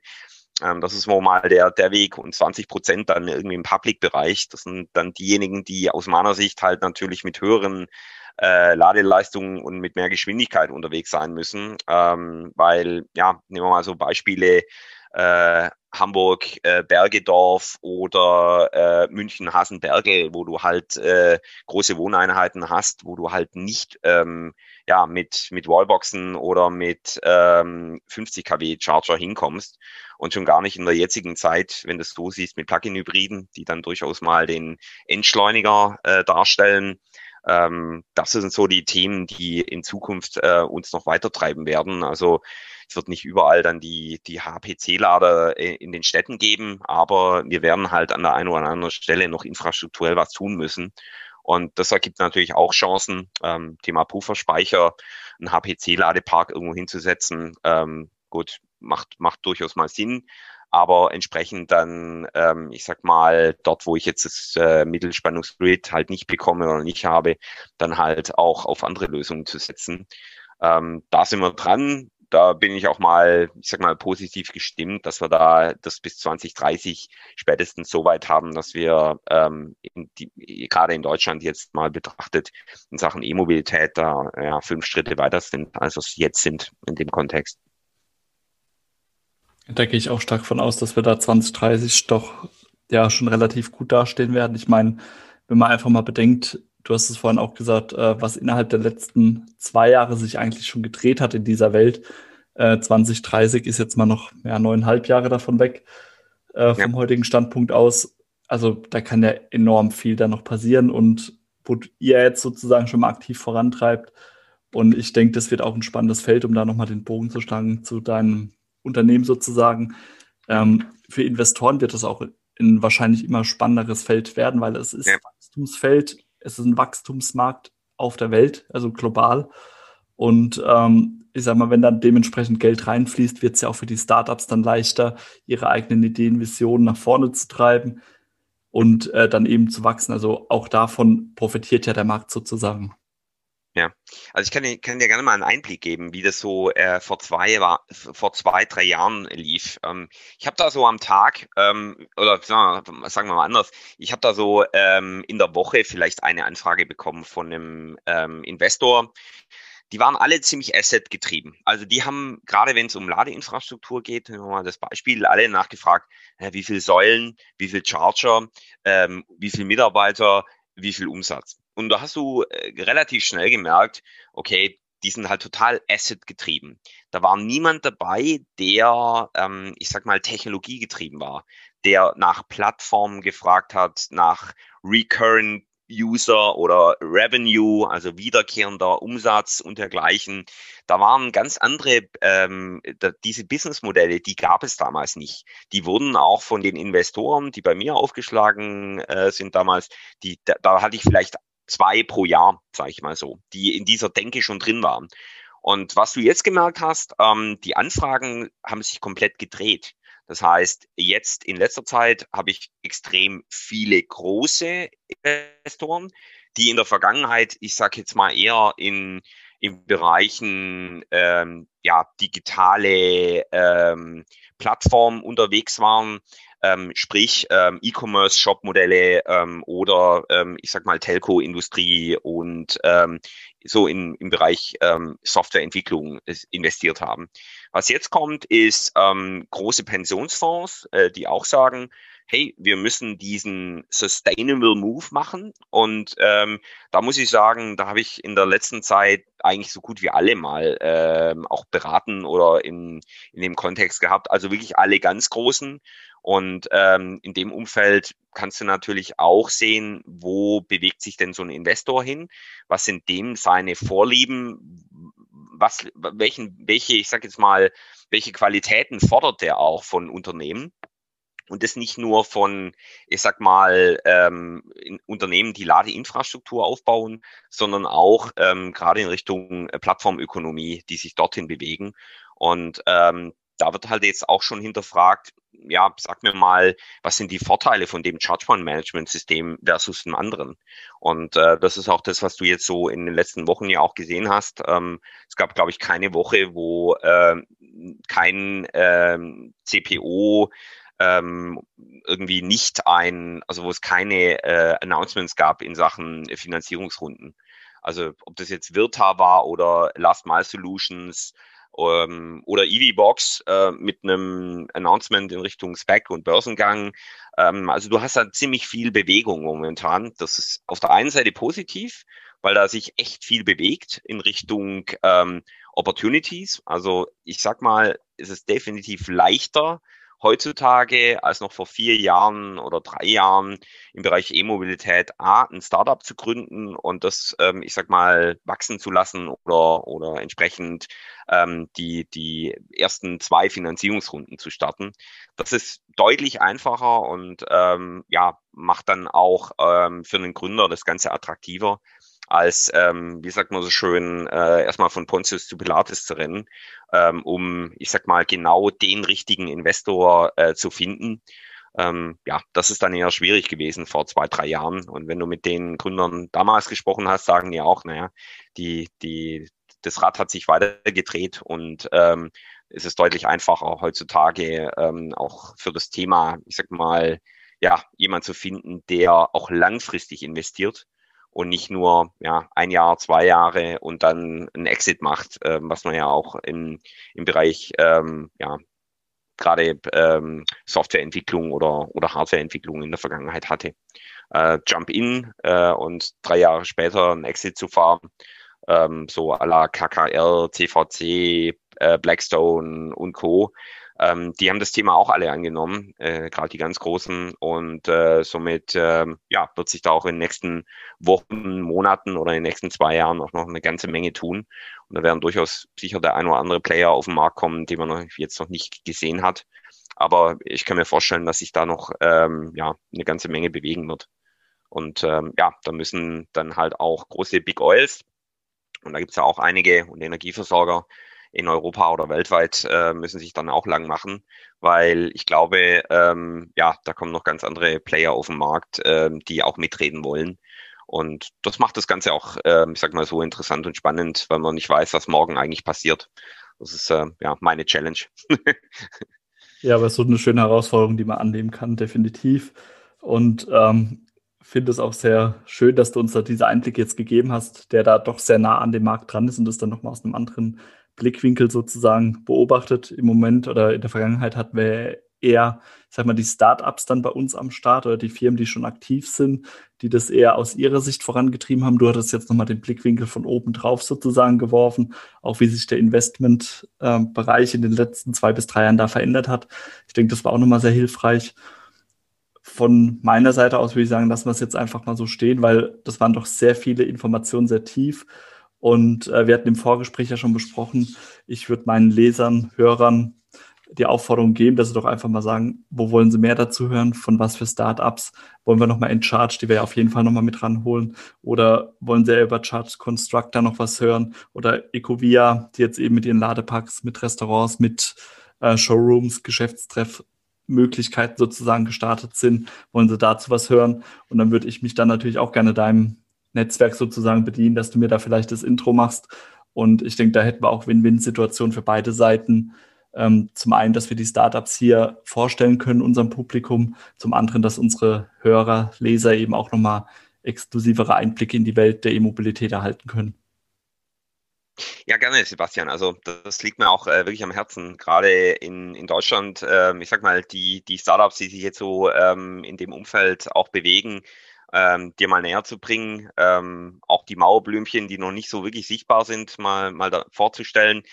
Ähm, das ist mal der, der Weg und 20 Prozent dann irgendwie im Public-Bereich. Das sind dann diejenigen, die aus meiner Sicht halt natürlich mit höheren äh, Ladeleistungen und mit mehr Geschwindigkeit unterwegs sein müssen. Ähm, weil, ja, nehmen wir mal so Beispiele, äh, Hamburg, äh, Bergedorf oder äh, München, Hasenberge, wo du halt äh, große Wohneinheiten hast, wo du halt nicht ähm, ja, mit, mit Wallboxen oder mit ähm, 50 kW Charger hinkommst und schon gar nicht in der jetzigen Zeit, wenn du es so siehst, mit Plug-in-Hybriden, die dann durchaus mal den Entschleuniger äh, darstellen. Ähm, das sind so die Themen, die in Zukunft äh, uns noch weiter treiben werden. Also es wird nicht überall dann die, die HPC-Lader in den Städten geben, aber wir werden halt an der einen oder anderen Stelle noch infrastrukturell was tun müssen. Und das ergibt natürlich auch Chancen, ähm, Thema Pufferspeicher, einen HPC-Ladepark irgendwo hinzusetzen. Ähm, gut, macht, macht durchaus mal Sinn aber entsprechend dann, ähm, ich sag mal, dort, wo ich jetzt das äh, Mittelspannungsgrid halt nicht bekomme oder nicht habe, dann halt auch auf andere Lösungen zu setzen. Ähm, da sind wir dran. Da bin ich auch mal, ich sag mal, positiv gestimmt, dass wir da das bis 2030 spätestens so weit haben, dass wir ähm, in die, gerade in Deutschland jetzt mal betrachtet in Sachen E-Mobilität da ja, fünf Schritte weiter sind, als wir es jetzt sind in dem Kontext. Da gehe ich auch stark von aus, dass wir da 2030 doch ja schon relativ gut dastehen werden. Ich meine, wenn man einfach mal bedenkt, du hast es vorhin auch gesagt, äh, was innerhalb der letzten zwei Jahre sich eigentlich schon gedreht hat in dieser Welt. Äh, 2030 ist jetzt mal noch ja, neuneinhalb Jahre davon weg äh, vom ja. heutigen Standpunkt aus. Also da kann ja enorm viel da noch passieren und wo ihr jetzt sozusagen schon mal aktiv vorantreibt. Und ich denke, das wird auch ein spannendes Feld, um da nochmal den Bogen zu schlagen zu deinem Unternehmen sozusagen. Ähm, für Investoren wird das auch ein wahrscheinlich immer spannenderes Feld werden, weil es ist ja. Wachstumsfeld, es ist ein Wachstumsmarkt auf der Welt, also global. Und ähm, ich sag mal, wenn dann dementsprechend Geld reinfließt, wird es ja auch für die Startups dann leichter, ihre eigenen Ideen, Visionen nach vorne zu treiben und äh, dann eben zu wachsen. Also auch davon profitiert ja der Markt sozusagen. Ja, also ich kann dir, kann dir gerne mal einen Einblick geben, wie das so äh, vor zwei war, vor zwei, drei Jahren lief. Ähm, ich habe da so am Tag, ähm, oder sagen wir mal anders, ich habe da so ähm, in der Woche vielleicht eine Anfrage bekommen von einem ähm, Investor. Die waren alle ziemlich Asset getrieben. Also die haben, gerade wenn es um Ladeinfrastruktur geht, nehmen wir mal das Beispiel, alle nachgefragt, äh, wie viel Säulen, wie viel Charger, ähm, wie viel Mitarbeiter, wie viel Umsatz. Und da hast du äh, relativ schnell gemerkt, okay, die sind halt total Asset getrieben. Da war niemand dabei, der, ähm, ich sag mal, Technologie getrieben war, der nach Plattformen gefragt hat, nach Recurrent User oder Revenue, also wiederkehrender Umsatz und dergleichen. Da waren ganz andere, ähm, da, diese Businessmodelle, die gab es damals nicht. Die wurden auch von den Investoren, die bei mir aufgeschlagen äh, sind damals, die, da, da hatte ich vielleicht zwei pro Jahr, sage ich mal so, die in dieser Denke schon drin waren. Und was du jetzt gemerkt hast, ähm, die Anfragen haben sich komplett gedreht. Das heißt, jetzt in letzter Zeit habe ich extrem viele große Investoren, die in der Vergangenheit, ich sage jetzt mal eher in, in Bereichen ähm, ja, digitale ähm, Plattformen unterwegs waren, ähm, sprich ähm, E-Commerce-Shop-Modelle ähm, oder ähm, ich sag mal Telco-Industrie und ähm, so in, im Bereich ähm, Softwareentwicklung investiert haben. Was jetzt kommt, ist ähm, große Pensionsfonds, äh, die auch sagen, hey, wir müssen diesen Sustainable Move machen. Und ähm, da muss ich sagen, da habe ich in der letzten Zeit eigentlich so gut wie alle mal ähm, auch beraten oder in, in dem Kontext gehabt. Also wirklich alle ganz großen. Und ähm, in dem Umfeld kannst du natürlich auch sehen, wo bewegt sich denn so ein Investor hin? Was sind dem seine Vorlieben? Was, welchen, welche, ich sage jetzt mal, welche Qualitäten fordert der auch von Unternehmen? Und das nicht nur von, ich sag mal, ähm, Unternehmen, die Ladeinfrastruktur aufbauen, sondern auch ähm, gerade in Richtung Plattformökonomie, die sich dorthin bewegen. Und ähm, da wird halt jetzt auch schon hinterfragt, ja, sag mir mal, was sind die Vorteile von dem Charge-Point-Management-System versus dem anderen? Und äh, das ist auch das, was du jetzt so in den letzten Wochen ja auch gesehen hast. Ähm, es gab, glaube ich, keine Woche, wo äh, kein äh, CPO ähm, irgendwie nicht ein, also wo es keine äh, Announcements gab in Sachen Finanzierungsrunden. Also ob das jetzt Virta war oder Last Mile Solutions ähm, oder EVBox äh, mit einem Announcement in Richtung Spec und Börsengang. Ähm, also du hast da ziemlich viel Bewegung momentan. Das ist auf der einen Seite positiv, weil da sich echt viel bewegt in Richtung ähm, Opportunities. Also ich sag mal, es ist definitiv leichter, heutzutage als noch vor vier Jahren oder drei Jahren im Bereich E-Mobilität A, ein Startup zu gründen und das, ähm, ich sag mal, wachsen zu lassen oder, oder entsprechend ähm, die, die ersten zwei Finanzierungsrunden zu starten. Das ist deutlich einfacher und ähm, ja, macht dann auch ähm, für den Gründer das Ganze attraktiver als, ähm, wie sagt man so schön, äh, erstmal von Pontius zu Pilates zu rennen, ähm, um, ich sag mal, genau den richtigen Investor äh, zu finden. Ähm, ja, das ist dann eher schwierig gewesen vor zwei, drei Jahren. Und wenn du mit den Gründern damals gesprochen hast, sagen die auch, naja, die, die, das Rad hat sich weiter gedreht und ähm, es ist deutlich einfacher heutzutage ähm, auch für das Thema, ich sag mal, ja, jemand zu finden, der auch langfristig investiert und nicht nur ja, ein Jahr, zwei Jahre und dann ein Exit macht, äh, was man ja auch im, im Bereich ähm, ja, gerade ähm, Softwareentwicklung oder, oder Hardwareentwicklung in der Vergangenheit hatte. Äh, Jump in äh, und drei Jahre später ein Exit zu fahren, ähm, so à la KKR, CVC, äh, Blackstone und Co. Ähm, die haben das Thema auch alle angenommen, äh, gerade die ganz Großen. Und äh, somit äh, ja, wird sich da auch in den nächsten Wochen, Monaten oder in den nächsten zwei Jahren auch noch eine ganze Menge tun. Und da werden durchaus sicher der ein oder andere Player auf den Markt kommen, den man noch, jetzt noch nicht gesehen hat. Aber ich kann mir vorstellen, dass sich da noch ähm, ja, eine ganze Menge bewegen wird. Und ähm, ja, da müssen dann halt auch große Big Oils, und da gibt es ja auch einige und Energieversorger, in Europa oder weltweit äh, müssen sich dann auch lang machen, weil ich glaube, ähm, ja, da kommen noch ganz andere Player auf den Markt, ähm, die auch mitreden wollen. Und das macht das Ganze auch, äh, ich sag mal so, interessant und spannend, weil man nicht weiß, was morgen eigentlich passiert. Das ist äh, ja meine Challenge. ja, aber es ist so eine schöne Herausforderung, die man annehmen kann, definitiv. Und ähm, finde es auch sehr schön, dass du uns da diese Einblick jetzt gegeben hast, der da doch sehr nah an dem Markt dran ist und das dann nochmal aus einem anderen Blickwinkel sozusagen beobachtet. Im Moment oder in der Vergangenheit hatten wir eher, sag mal, die Startups dann bei uns am Start oder die Firmen, die schon aktiv sind, die das eher aus ihrer Sicht vorangetrieben haben. Du hattest jetzt nochmal den Blickwinkel von oben drauf sozusagen geworfen, auch wie sich der Investmentbereich in den letzten zwei bis drei Jahren da verändert hat. Ich denke, das war auch nochmal sehr hilfreich. Von meiner Seite aus würde ich sagen, lassen wir es jetzt einfach mal so stehen, weil das waren doch sehr viele Informationen, sehr tief. Und äh, wir hatten im Vorgespräch ja schon besprochen, ich würde meinen Lesern, Hörern die Aufforderung geben, dass sie doch einfach mal sagen, wo wollen sie mehr dazu hören, von was für Startups wollen wir nochmal in Charge, die wir ja auf jeden Fall nochmal mit ranholen? Oder wollen sie ja über Charge Constructor noch was hören? Oder Ecovia, die jetzt eben mit ihren Ladeparks, mit Restaurants, mit äh, Showrooms, Geschäftstreffmöglichkeiten sozusagen gestartet sind, wollen sie dazu was hören? Und dann würde ich mich dann natürlich auch gerne deinem Netzwerk sozusagen bedienen, dass du mir da vielleicht das Intro machst. Und ich denke, da hätten wir auch Win-Win-Situationen für beide Seiten. Ähm, zum einen, dass wir die Startups hier vorstellen können, unserem Publikum. Zum anderen, dass unsere Hörer, Leser eben auch nochmal exklusivere Einblicke in die Welt der E-Mobilität erhalten können. Ja, gerne, Sebastian. Also das liegt mir auch äh, wirklich am Herzen, gerade in, in Deutschland. Äh, ich sag mal, die, die Startups, die sich jetzt so ähm, in dem Umfeld auch bewegen, ähm, dir mal näher zu bringen, ähm, auch die Mauerblümchen, die noch nicht so wirklich sichtbar sind, mal, mal da vorzustellen,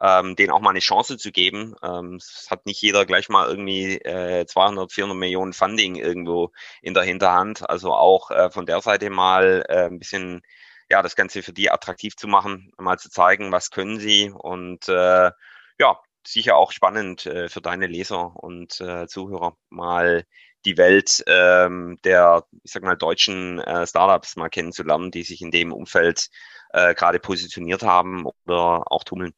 ähm, denen auch mal eine Chance zu geben. Ähm, es hat nicht jeder gleich mal irgendwie äh, 200, 400 Millionen Funding irgendwo in der Hinterhand. Also auch äh, von der Seite mal äh, ein bisschen ja das Ganze für die attraktiv zu machen, mal zu zeigen, was können sie und äh, ja sicher auch spannend äh, für deine Leser und äh, Zuhörer mal die Welt ähm, der, ich sag mal, deutschen äh, Startups mal kennenzulernen, die sich in dem Umfeld äh, gerade positioniert haben oder auch tummeln.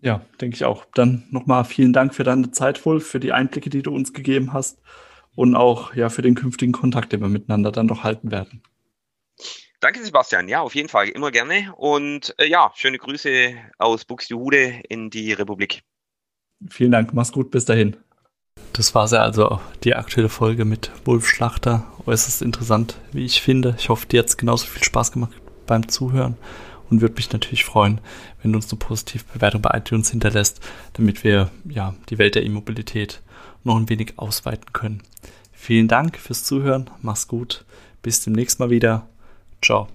Ja, denke ich auch. Dann nochmal vielen Dank für deine Zeit wohl, für die Einblicke, die du uns gegeben hast und auch ja für den künftigen Kontakt, den wir miteinander dann noch halten werden. Danke, Sebastian. Ja, auf jeden Fall immer gerne. Und äh, ja, schöne Grüße aus Buxtehude in die Republik. Vielen Dank. Mach's gut. Bis dahin. Das war ja also die aktuelle Folge mit Wolf Schlachter. Äußerst interessant, wie ich finde. Ich hoffe, dir hat es genauso viel Spaß gemacht beim Zuhören und würde mich natürlich freuen, wenn du uns eine positive Bewertung bei iTunes hinterlässt, damit wir ja die Welt der E-Mobilität noch ein wenig ausweiten können. Vielen Dank fürs Zuhören. Mach's gut. Bis demnächst mal wieder. Ciao.